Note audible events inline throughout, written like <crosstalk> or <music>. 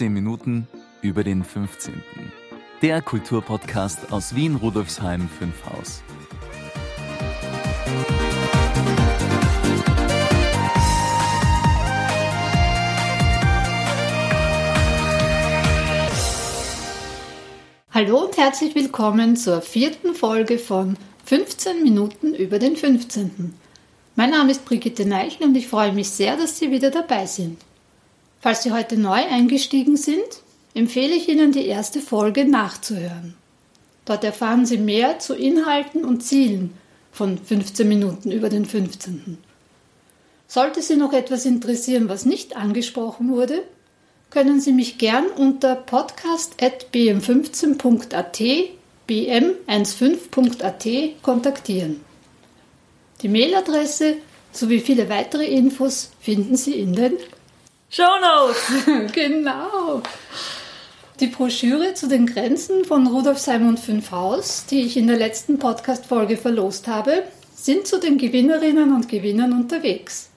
15 Minuten über den 15. Der Kulturpodcast aus Wien Rudolfsheim 5 Haus. Hallo und herzlich willkommen zur vierten Folge von 15 Minuten über den 15. Mein Name ist Brigitte Neichel und ich freue mich sehr, dass Sie wieder dabei sind. Falls Sie heute neu eingestiegen sind, empfehle ich Ihnen die erste Folge nachzuhören. Dort erfahren Sie mehr zu Inhalten und Zielen von 15 Minuten über den 15. Sollte Sie noch etwas interessieren, was nicht angesprochen wurde, können Sie mich gern unter podcast.bm15.at bm15.at kontaktieren. Die Mailadresse sowie viele weitere Infos finden Sie in den Show Notes. <laughs> genau. Die Broschüre zu den Grenzen von Rudolf Simon 5 Haus, die ich in der letzten Podcast-Folge verlost habe, sind zu den Gewinnerinnen und Gewinnern unterwegs.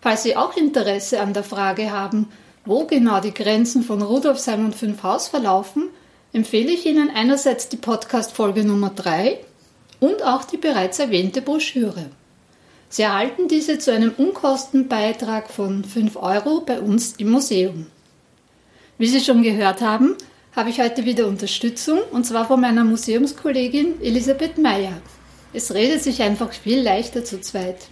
Falls Sie auch Interesse an der Frage haben, wo genau die Grenzen von Rudolf Simon 5 Haus verlaufen, empfehle ich Ihnen einerseits die Podcast-Folge Nummer 3 und auch die bereits erwähnte Broschüre. Sie erhalten diese zu einem Unkostenbeitrag von 5 Euro bei uns im Museum. Wie Sie schon gehört haben, habe ich heute wieder Unterstützung und zwar von meiner Museumskollegin Elisabeth Meyer. Es redet sich einfach viel leichter zu zweit.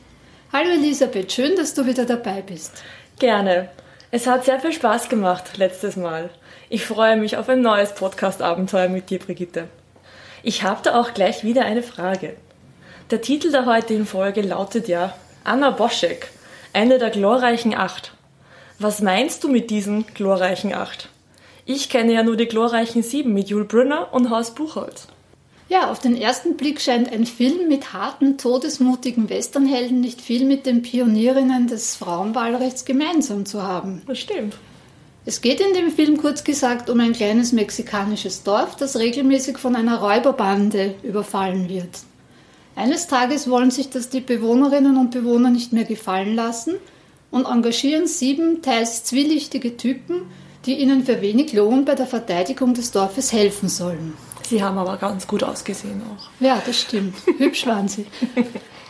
Hallo Elisabeth, schön, dass du wieder dabei bist. Gerne. Es hat sehr viel Spaß gemacht letztes Mal. Ich freue mich auf ein neues Podcast-Abenteuer mit dir, Brigitte. Ich habe da auch gleich wieder eine Frage. Der Titel der heutigen Folge lautet ja Anna Boschek, eine der glorreichen Acht. Was meinst du mit diesen glorreichen Acht? Ich kenne ja nur die glorreichen Sieben mit Jules Brünner und Horst Buchholz. Ja, auf den ersten Blick scheint ein Film mit harten, todesmutigen Westernhelden nicht viel mit den Pionierinnen des Frauenwahlrechts gemeinsam zu haben. Das stimmt. Es geht in dem Film kurz gesagt um ein kleines mexikanisches Dorf, das regelmäßig von einer Räuberbande überfallen wird. Eines Tages wollen sich das die Bewohnerinnen und Bewohner nicht mehr gefallen lassen und engagieren sieben teils zwielichtige Typen, die ihnen für wenig Lohn bei der Verteidigung des Dorfes helfen sollen. Sie haben aber ganz gut ausgesehen auch. Ja, das stimmt. Hübsch waren sie.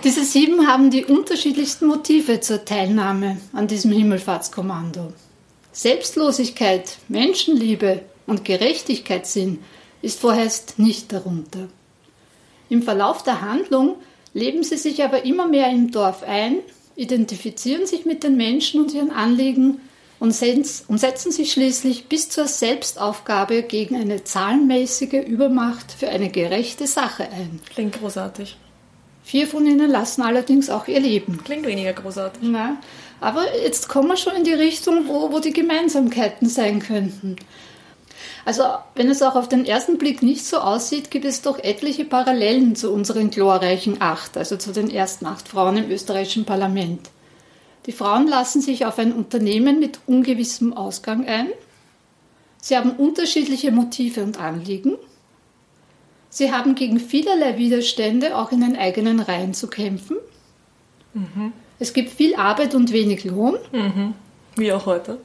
Diese sieben haben die unterschiedlichsten Motive zur Teilnahme an diesem Himmelfahrtskommando. Selbstlosigkeit, Menschenliebe und Gerechtigkeitssinn ist vorerst nicht darunter. Im Verlauf der Handlung leben sie sich aber immer mehr im Dorf ein, identifizieren sich mit den Menschen und ihren Anliegen und setzen sich schließlich bis zur Selbstaufgabe gegen eine zahlenmäßige Übermacht für eine gerechte Sache ein. Klingt großartig. Vier von ihnen lassen allerdings auch ihr Leben. Klingt weniger großartig. Na, aber jetzt kommen wir schon in die Richtung, wo, wo die Gemeinsamkeiten sein könnten. Also, wenn es auch auf den ersten Blick nicht so aussieht, gibt es doch etliche Parallelen zu unseren glorreichen acht, also zu den ersten acht Frauen im österreichischen Parlament. Die Frauen lassen sich auf ein Unternehmen mit ungewissem Ausgang ein. Sie haben unterschiedliche Motive und Anliegen. Sie haben gegen vielerlei Widerstände auch in den eigenen Reihen zu kämpfen. Mhm. Es gibt viel Arbeit und wenig Lohn. Mhm. Wie auch heute.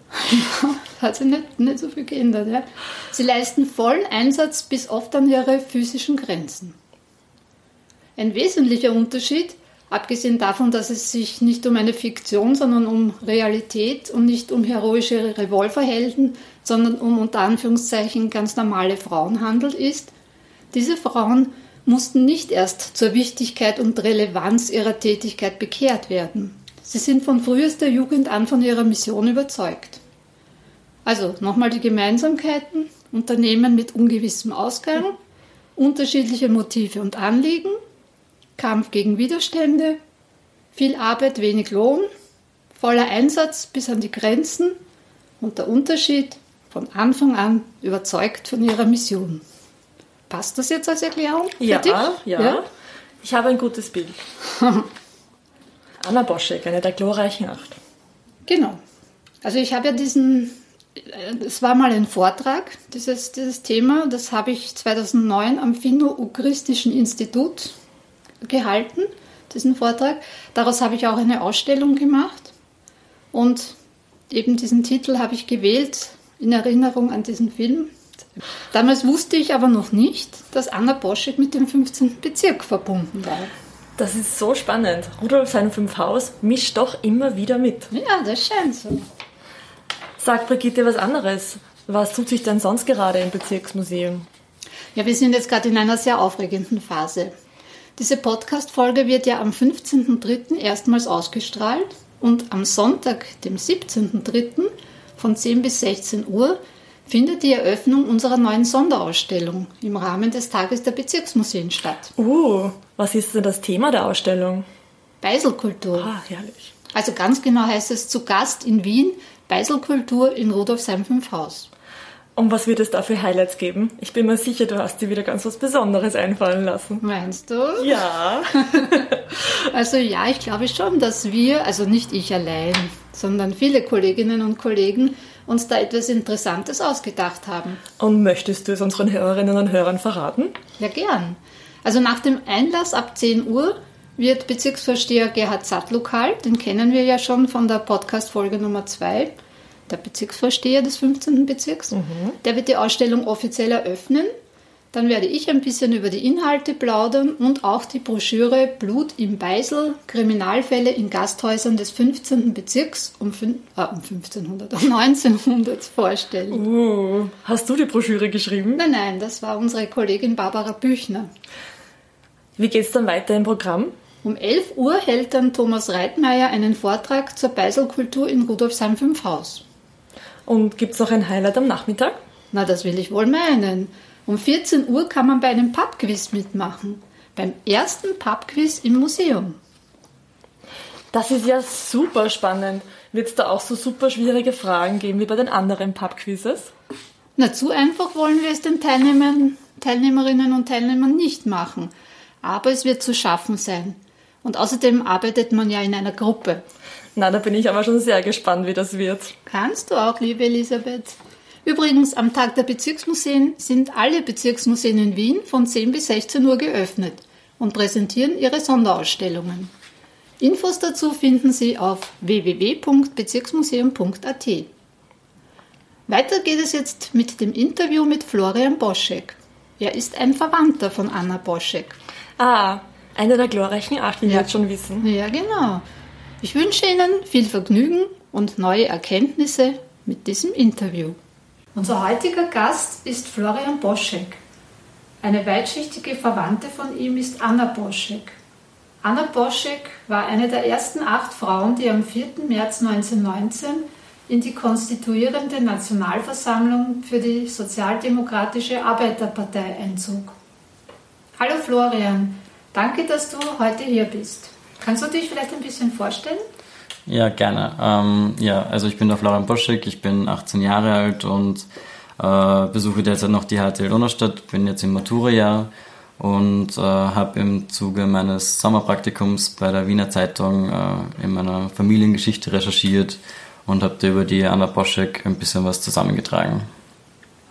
<laughs> hat sich nicht, nicht so viel geändert. Ja. Sie leisten vollen Einsatz bis oft an ihre physischen Grenzen. Ein wesentlicher Unterschied Abgesehen davon, dass es sich nicht um eine Fiktion, sondern um Realität und nicht um heroische Revolverhelden, sondern um unter Anführungszeichen ganz normale Frauen handelt, ist, diese Frauen mussten nicht erst zur Wichtigkeit und Relevanz ihrer Tätigkeit bekehrt werden. Sie sind von frühester Jugend an von ihrer Mission überzeugt. Also nochmal die Gemeinsamkeiten, Unternehmen mit ungewissem Ausgang, unterschiedliche Motive und Anliegen, Kampf gegen Widerstände, viel Arbeit, wenig Lohn, voller Einsatz bis an die Grenzen und der Unterschied von Anfang an überzeugt von ihrer Mission. Passt das jetzt als Erklärung? Ja, ja, ja. Ich habe ein gutes Bild. <laughs> Anna Boschek, eine der glorreichen Acht. Genau. Also ich habe ja diesen, es war mal ein Vortrag, dieses, dieses Thema, das habe ich 2009 am Finno-Ugristischen Institut gehalten, diesen Vortrag. Daraus habe ich auch eine Ausstellung gemacht und eben diesen Titel habe ich gewählt, in Erinnerung an diesen Film. Damals wusste ich aber noch nicht, dass Anna Boschek mit dem 15. Bezirk verbunden war. Das ist so spannend. Rudolf sein Fünfhaus mischt doch immer wieder mit. Ja, das scheint so. Sagt Brigitte was anderes. Was tut sich denn sonst gerade im Bezirksmuseum? Ja, wir sind jetzt gerade in einer sehr aufregenden Phase. Diese Podcast-Folge wird ja am 15.03. erstmals ausgestrahlt und am Sonntag, dem 17.03. von 10 bis 16 Uhr findet die Eröffnung unserer neuen Sonderausstellung im Rahmen des Tages der Bezirksmuseen statt. Uh, was ist denn das Thema der Ausstellung? Beiselkultur. Ah, herrlich. Also ganz genau heißt es zu Gast in Wien, Beiselkultur in Rudolfsheim 5 Haus. Und was wird es da für Highlights geben? Ich bin mir sicher, du hast dir wieder ganz was Besonderes einfallen lassen. Meinst du? Ja. <laughs> Also ja, ich glaube schon, dass wir, also nicht ich allein, sondern viele Kolleginnen und Kollegen uns da etwas Interessantes ausgedacht haben. Und möchtest du es unseren Hörerinnen und Hörern verraten? Ja, gern. Also nach dem Einlass ab 10 Uhr wird Bezirksvorsteher Gerhard Sattlokal, den kennen wir ja schon von der Podcast-Folge Nummer 2, der Bezirksvorsteher des 15. Bezirks, der wird die Ausstellung offiziell eröffnen. Dann werde ich ein bisschen über die Inhalte plaudern und auch die Broschüre Blut im Beisel, Kriminalfälle in Gasthäusern des 15. Bezirks um, äh, um 1500, um 1900 vorstellen. Uh, hast du die Broschüre geschrieben? Nein, nein, das war unsere Kollegin Barbara Büchner. Wie geht's dann weiter im Programm? Um 11 Uhr hält dann Thomas Reitmeier einen Vortrag zur Beiselkultur in Rudolfsheim 5 Haus. Und gibt's noch ein Highlight am Nachmittag? Na, das will ich wohl meinen. Um 14 Uhr kann man bei einem Pubquiz mitmachen. Beim ersten Pubquiz im Museum. Das ist ja super spannend. Wird's da auch so super schwierige Fragen geben wie bei den anderen Pubquizzes? Na, zu einfach wollen wir es den Teilnehmern, Teilnehmerinnen und Teilnehmern nicht machen. Aber es wird zu schaffen sein. Und außerdem arbeitet man ja in einer Gruppe. Na, da bin ich aber schon sehr gespannt, wie das wird. Kannst du auch, liebe Elisabeth. Übrigens, am Tag der Bezirksmuseen sind alle Bezirksmuseen in Wien von 10 bis 16 Uhr geöffnet und präsentieren ihre Sonderausstellungen. Infos dazu finden Sie auf www.bezirksmuseum.at. Weiter geht es jetzt mit dem Interview mit Florian Boschek. Er ist ein Verwandter von Anna Boschek. Ah, eine der glorreichen Acht, wie wir Ja. jetzt schon wissen. Ja, genau. Ich wünsche Ihnen viel Vergnügen und neue Erkenntnisse mit diesem Interview. Unser heutiger Gast ist Florian Boschek. Eine weitschichtige Verwandte von ihm ist Anna Boschek. Anna Boschek war eine der ersten acht Frauen, die am 4. März 1919 in die konstituierende Nationalversammlung für die Sozialdemokratische Arbeiterpartei einzog. Hallo Florian, danke, dass du heute hier bist. Kannst du dich vielleicht ein bisschen vorstellen? Ja, gerne. Ähm, ja, also ich bin der Florian Boschek, ich bin 18 Jahre alt und äh, besuche derzeit noch die HTL Donaustadt, bin jetzt im Maturajahr und äh, habe im Zuge meines Sommerpraktikums bei der Wiener Zeitung äh, in meiner Familiengeschichte recherchiert und habe da über die Anna Boschek ein bisschen was zusammengetragen.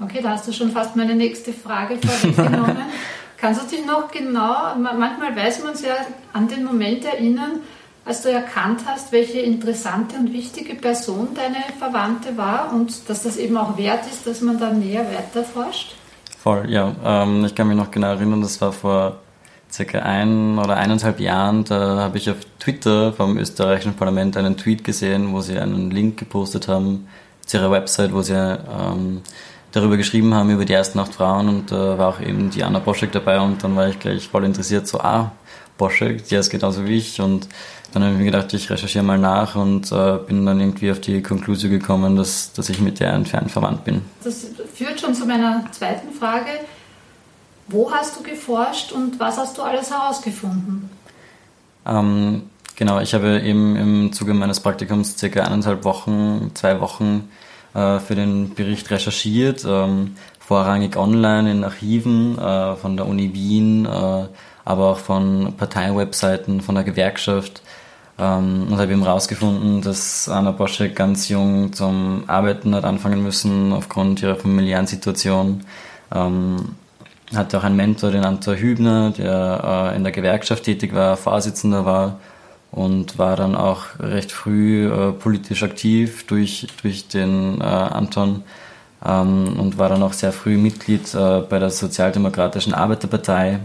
Okay, da hast du schon fast meine nächste Frage vorweggenommen. <laughs> Kannst du dich noch genau, ma- manchmal weiß man es ja an den Moment erinnern, als du erkannt hast, welche interessante und wichtige Person deine Verwandte war und dass das eben auch wert ist, dass man da näher weiterforscht? Voll, ja. Ähm, ich kann mich noch genau erinnern, das war vor circa ein oder eineinhalb Jahren, da habe ich auf Twitter vom österreichischen Parlament einen Tweet gesehen, wo sie einen Link gepostet haben zu ihrer Website, wo sie ähm, darüber geschrieben haben, über die ersten acht Frauen und da war auch eben die Anna Boschek dabei und dann war ich gleich voll interessiert, so, ah, Boschek, die ist genauso wie ich und dann habe ich mir gedacht, ich recherchiere mal nach und äh, bin dann irgendwie auf die Konklusion gekommen, dass, dass ich mit der entfernt verwandt bin. Das führt schon zu meiner zweiten Frage. Wo hast du geforscht und was hast du alles herausgefunden? Ähm, genau, ich habe eben im Zuge meines Praktikums circa eineinhalb Wochen, zwei Wochen äh, für den Bericht recherchiert, ähm, vorrangig online in Archiven äh, von der Uni Wien, äh, aber auch von Parteiwebseiten, von der Gewerkschaft ähm, und habe eben herausgefunden, dass Anna Boschek ganz jung zum Arbeiten hat anfangen müssen aufgrund ihrer familiären Situation. Ähm, hatte auch einen Mentor, den Anton Hübner, der äh, in der Gewerkschaft tätig war, Vorsitzender war und war dann auch recht früh äh, politisch aktiv durch, durch den äh, Anton. ähm, und war dann auch sehr früh Mitglied äh, bei der Sozialdemokratischen Arbeiterpartei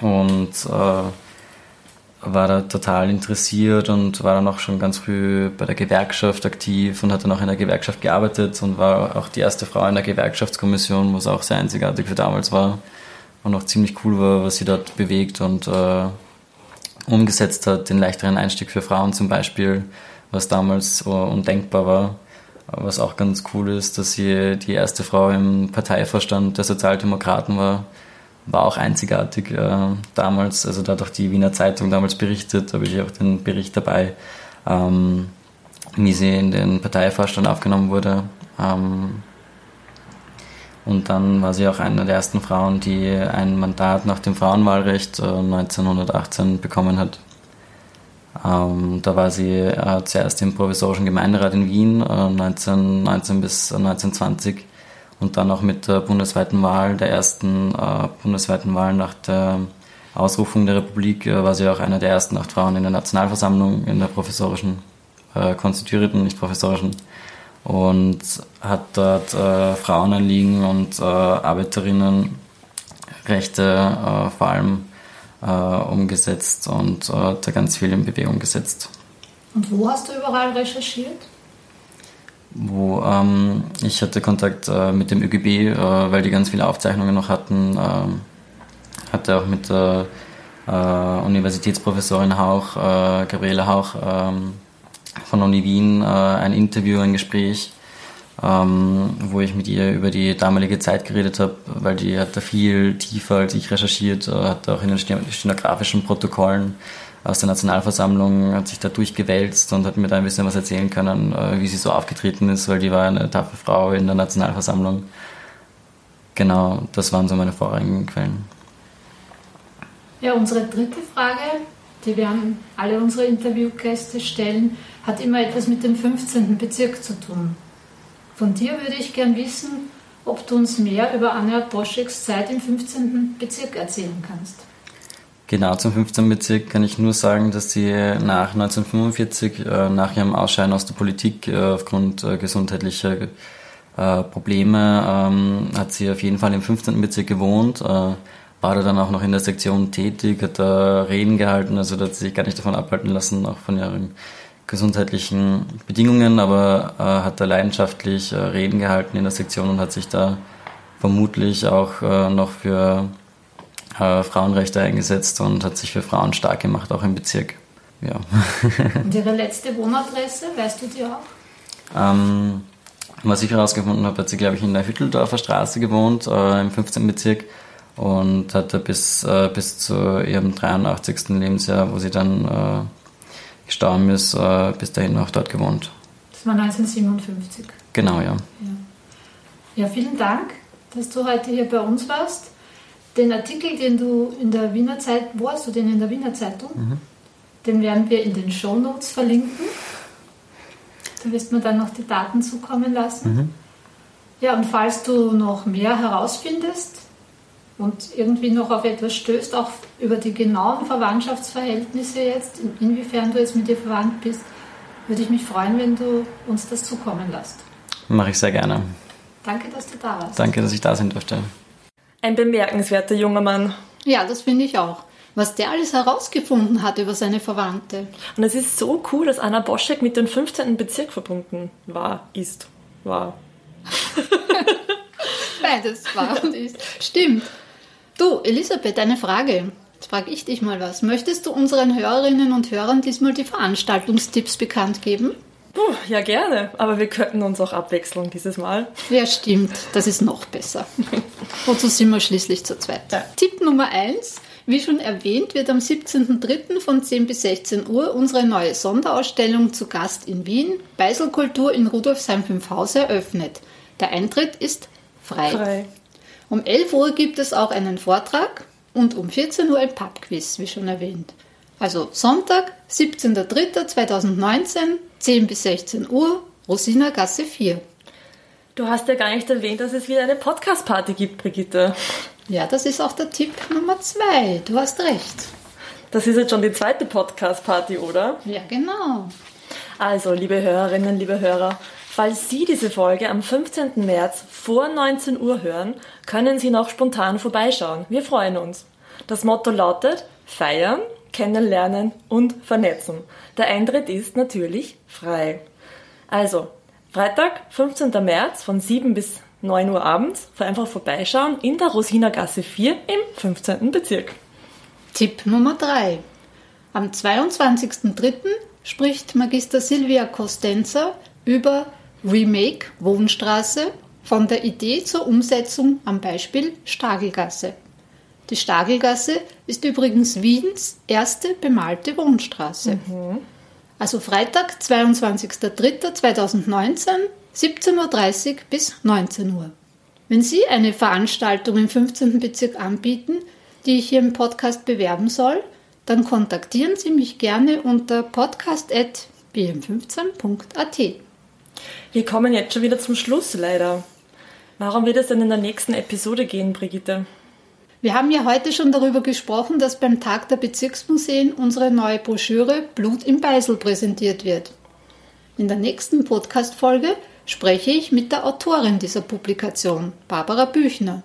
und äh, war da total interessiert und war dann auch schon ganz früh bei der Gewerkschaft aktiv und hat dann auch in der Gewerkschaft gearbeitet und war auch die erste Frau in der Gewerkschaftskommission, was auch sehr einzigartig für damals war und auch ziemlich cool war, was sie dort bewegt und äh, umgesetzt hat, den leichteren Einstieg für Frauen zum Beispiel, was damals so undenkbar war. Was auch ganz cool ist, dass sie die erste Frau im Parteivorstand der Sozialdemokraten war war auch einzigartig äh, damals. Also da hat auch die Wiener Zeitung damals berichtet, da habe ich auch den Bericht dabei, ähm, wie sie in den Parteivorstand aufgenommen wurde. Ähm, und dann war sie auch eine der ersten Frauen, die ein Mandat nach dem Frauenwahlrecht äh, 1918 bekommen hat. Ähm, da war sie äh, zuerst im provisorischen Gemeinderat in Wien äh, 1919 bis 1920 und dann auch mit der bundesweiten Wahl, der ersten äh, bundesweiten Wahl nach der Ausrufung der Republik, äh, war sie auch eine der ersten acht Frauen in der Nationalversammlung, in der professorischen, äh, konstituierten, nicht professorischen, und hat dort äh, Frauenanliegen und äh, Arbeiterinnenrechte äh, vor allem umgesetzt und da ganz viel in Bewegung gesetzt. Und wo hast du überall recherchiert? Wo ähm, ich hatte Kontakt äh, mit dem ÖGB, äh, weil die ganz viele Aufzeichnungen noch hatten. Äh, hatte auch mit der äh, Universitätsprofessorin Hauch, äh, Gabriele Hauch ähm, von Uni Wien, äh, ein Interview, ein Gespräch, ähm, wo ich mit ihr über die damalige Zeit geredet habe, weil die hat da viel tiefer als ich recherchiert, hat auch in den stenografischen Protokollen aus der Nationalversammlung, hat sich da durchgewälzt und hat mir da ein bisschen was erzählen können, äh, wie sie so aufgetreten ist, weil die war eine taffe Frau in der Nationalversammlung. Genau, das waren so meine vorherigen Quellen. Ja, unsere dritte Frage, die wir an alle unsere Interviewgäste stellen, hat immer etwas mit dem 15. Bezirk zu tun. Von dir würde ich gern wissen, ob du uns mehr über Anja Boscheks Zeit im 15. Bezirk erzählen kannst. Genau, zum 15. Bezirk kann ich nur sagen, dass sie nach 1945, äh, nach ihrem Ausscheiden aus der Politik äh, aufgrund äh, gesundheitlicher Probleme, ähm, hat sie auf jeden Fall im 15. Bezirk gewohnt, war da dann auch noch in der Sektion tätig, hat da Reden gehalten, also hat sie sich gar nicht davon abhalten lassen, auch von ihren gesundheitlichen Bedingungen, aber hat da leidenschaftlich Reden gehalten in der Sektion und hat sich da vermutlich auch noch für äh, Frauenrechte eingesetzt und hat sich für Frauen stark gemacht, auch im Bezirk. Ja. und <laughs> Ihre letzte Wohnadresse, weißt du die auch? Ähm, was ich herausgefunden habe, hat sie, glaube ich, in der Hütteldorfer Straße gewohnt, äh, im 15. Bezirk und hatte bis, äh, bis zu ihrem 83. Lebensjahr, wo sie dann äh, gestorben ist, äh, bis dahin noch dort gewohnt. Das war 1957. Genau, ja. ja. Ja, vielen Dank, dass du heute hier bei uns warst. Den Artikel, den du in der Wiener Zeitung, wo hast du den in der Wiener Zeitung? Mhm. Den werden wir in den Show Notes verlinken. Da wirst du mir dann noch die Daten zukommen lassen. Mhm. Ja, und falls du noch mehr herausfindest und irgendwie noch auf etwas stößt, auch über die genauen Verwandtschaftsverhältnisse jetzt, inwiefern du jetzt mit dir verwandt bist, würde ich mich freuen, wenn du uns das zukommen lässt. Mache ich sehr gerne. Danke, dass du da warst. Danke, dass ich da sein durfte. Ein bemerkenswerter junger Mann. Ja, das finde ich auch. Was der alles herausgefunden hat über seine Verwandte. Und es ist so cool, dass Anna Boschek mit dem 15. Bezirk verbunden war, ist, war. <laughs> Beides war und ist. Stimmt. Du, Elisabeth, eine Frage. Jetzt frage ich dich mal was. Möchtest du unseren Hörerinnen und Hörern diesmal die Veranstaltungstipps bekannt geben? Puh, ja, gerne. Aber wir könnten uns auch abwechseln dieses Mal. Ja, stimmt. Das ist noch besser. <laughs> Wozu sind wir schließlich zu zweit? Ja. Tipp Nummer 1. Wie schon erwähnt, wird am 17.03. von 10 bis 16 Uhr unsere neue Sonderausstellung zu Gast in Wien, Beiselkultur in Rudolfsheim 5 Haus, eröffnet. Der Eintritt ist frei. frei. Um 11 Uhr gibt es auch einen Vortrag und um 14 Uhr ein Pubquiz, wie schon erwähnt. Also Sonntag, 17.03.2019, 10 bis 16 Uhr, Rosina Gasse 4. Du hast ja gar nicht erwähnt, dass es wieder eine Podcast-Party gibt, Brigitte. Ja, das ist auch der Tipp Nummer 2. Du hast recht. Das ist jetzt schon die zweite Podcast-Party, oder? Ja, genau. Also, liebe Hörerinnen, liebe Hörer, Falls Sie diese Folge am 15. März vor 19 Uhr hören, können Sie noch spontan vorbeischauen. Wir freuen uns. Das Motto lautet Feiern, Kennenlernen und Vernetzen. Der Eintritt ist natürlich frei. Also, Freitag, 15. März von 7 bis 9 Uhr abends, einfach vorbeischauen in der Rosinergasse 4 im 15. Bezirk. Tipp Nummer 3. Am 22.03. spricht Magister Silvia Costenza über Remake Wohnstraße von der Idee zur Umsetzung am Beispiel Stagelgasse. Die Stagelgasse ist übrigens Wiens erste bemalte Wohnstraße. Mhm. Also Freitag, 22.03.2019, 17.30 Uhr bis 19 Uhr. Wenn Sie eine Veranstaltung im 15. Bezirk anbieten, die ich hier im Podcast bewerben soll, dann kontaktieren Sie mich gerne unter podcast.bm15.at. Wir kommen jetzt schon wieder zum Schluss, leider. Warum wird es denn in der nächsten Episode gehen, Brigitte? Wir haben ja heute schon darüber gesprochen, dass beim Tag der Bezirksmuseen unsere neue Broschüre Blut im Beisel präsentiert wird. In der nächsten Podcast-Folge spreche ich mit der Autorin dieser Publikation, Barbara Büchner,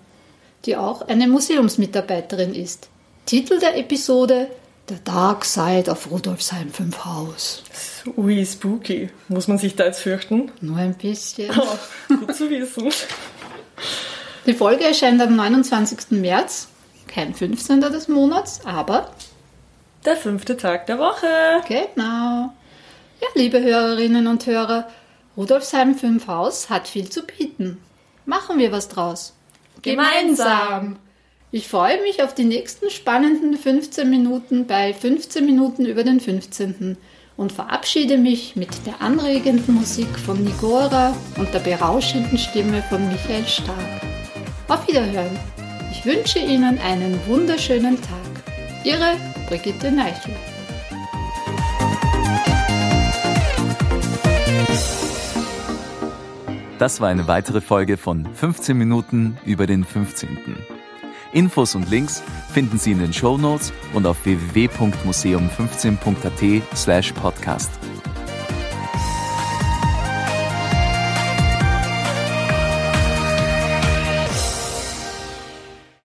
die auch eine Museumsmitarbeiterin ist. Titel der Episode The Dark Side of Rudolfsheim 5 Haus. Ui, spooky. Muss man sich da jetzt fürchten? Nur ein bisschen. Oh, gut zu wissen. Die Folge erscheint am 29. März. Kein 15. des Monats, aber der fünfte Tag der Woche. Genau. Ja, liebe Hörerinnen und Hörer, Rudolfsheim 5 Haus hat viel zu bieten. Machen wir was draus. Gemeinsam. Ich freue mich auf die nächsten spannenden 15 Minuten bei 15 Minuten über den 15. und verabschiede mich mit der anregenden Musik von Nigora und der berauschenden Stimme von Michael Stark. Auf Wiederhören. Ich wünsche Ihnen einen wunderschönen Tag. Ihre Brigitte Neichel. Das war eine weitere Folge von 15 Minuten über den 15. Infos und Links finden Sie in den Show Notes und auf www.museum15.at slash podcast.